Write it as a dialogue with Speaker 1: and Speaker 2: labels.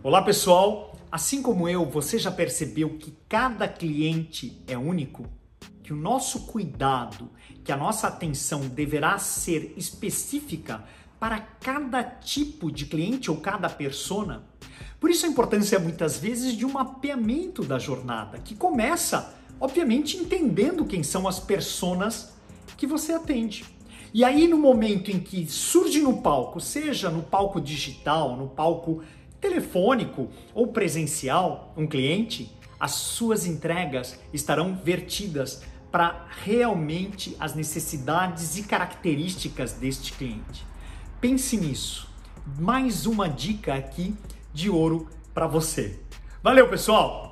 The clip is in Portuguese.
Speaker 1: Olá pessoal, assim como eu, você já percebeu que cada cliente é único? Que o nosso cuidado, que a nossa atenção deverá ser específica para cada tipo de cliente ou cada persona? Por isso a importância muitas vezes de um mapeamento da jornada, que começa, obviamente, entendendo quem são as personas que você atende. E aí, no momento em que surge no palco, seja no palco digital, no palco telefônico ou presencial, um cliente, as suas entregas estarão vertidas para realmente as necessidades e características deste cliente. Pense nisso. Mais uma dica aqui de ouro para você. Valeu, pessoal!